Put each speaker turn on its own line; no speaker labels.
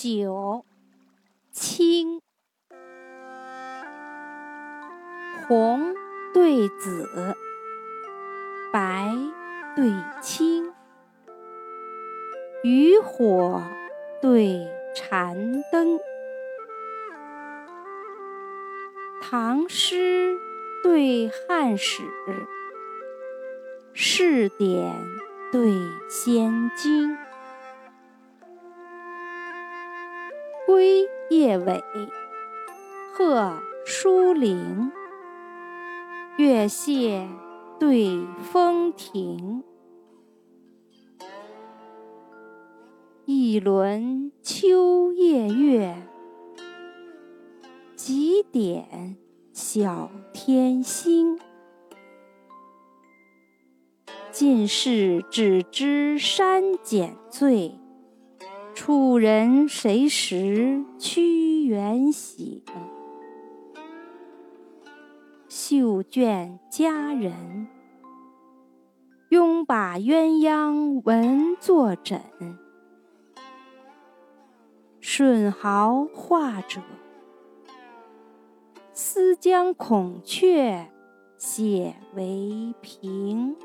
九，青，红对紫，白对青，渔火对禅灯，唐诗对汉史，试点对仙经。归夜尾，鹤疏林。月榭对风亭，一轮秋夜月，几点小天星。尽是只知山减醉。楚人谁识屈原醒？绣卷佳人，拥把鸳鸯纹作枕。舜毫画者，思将孔雀写为屏。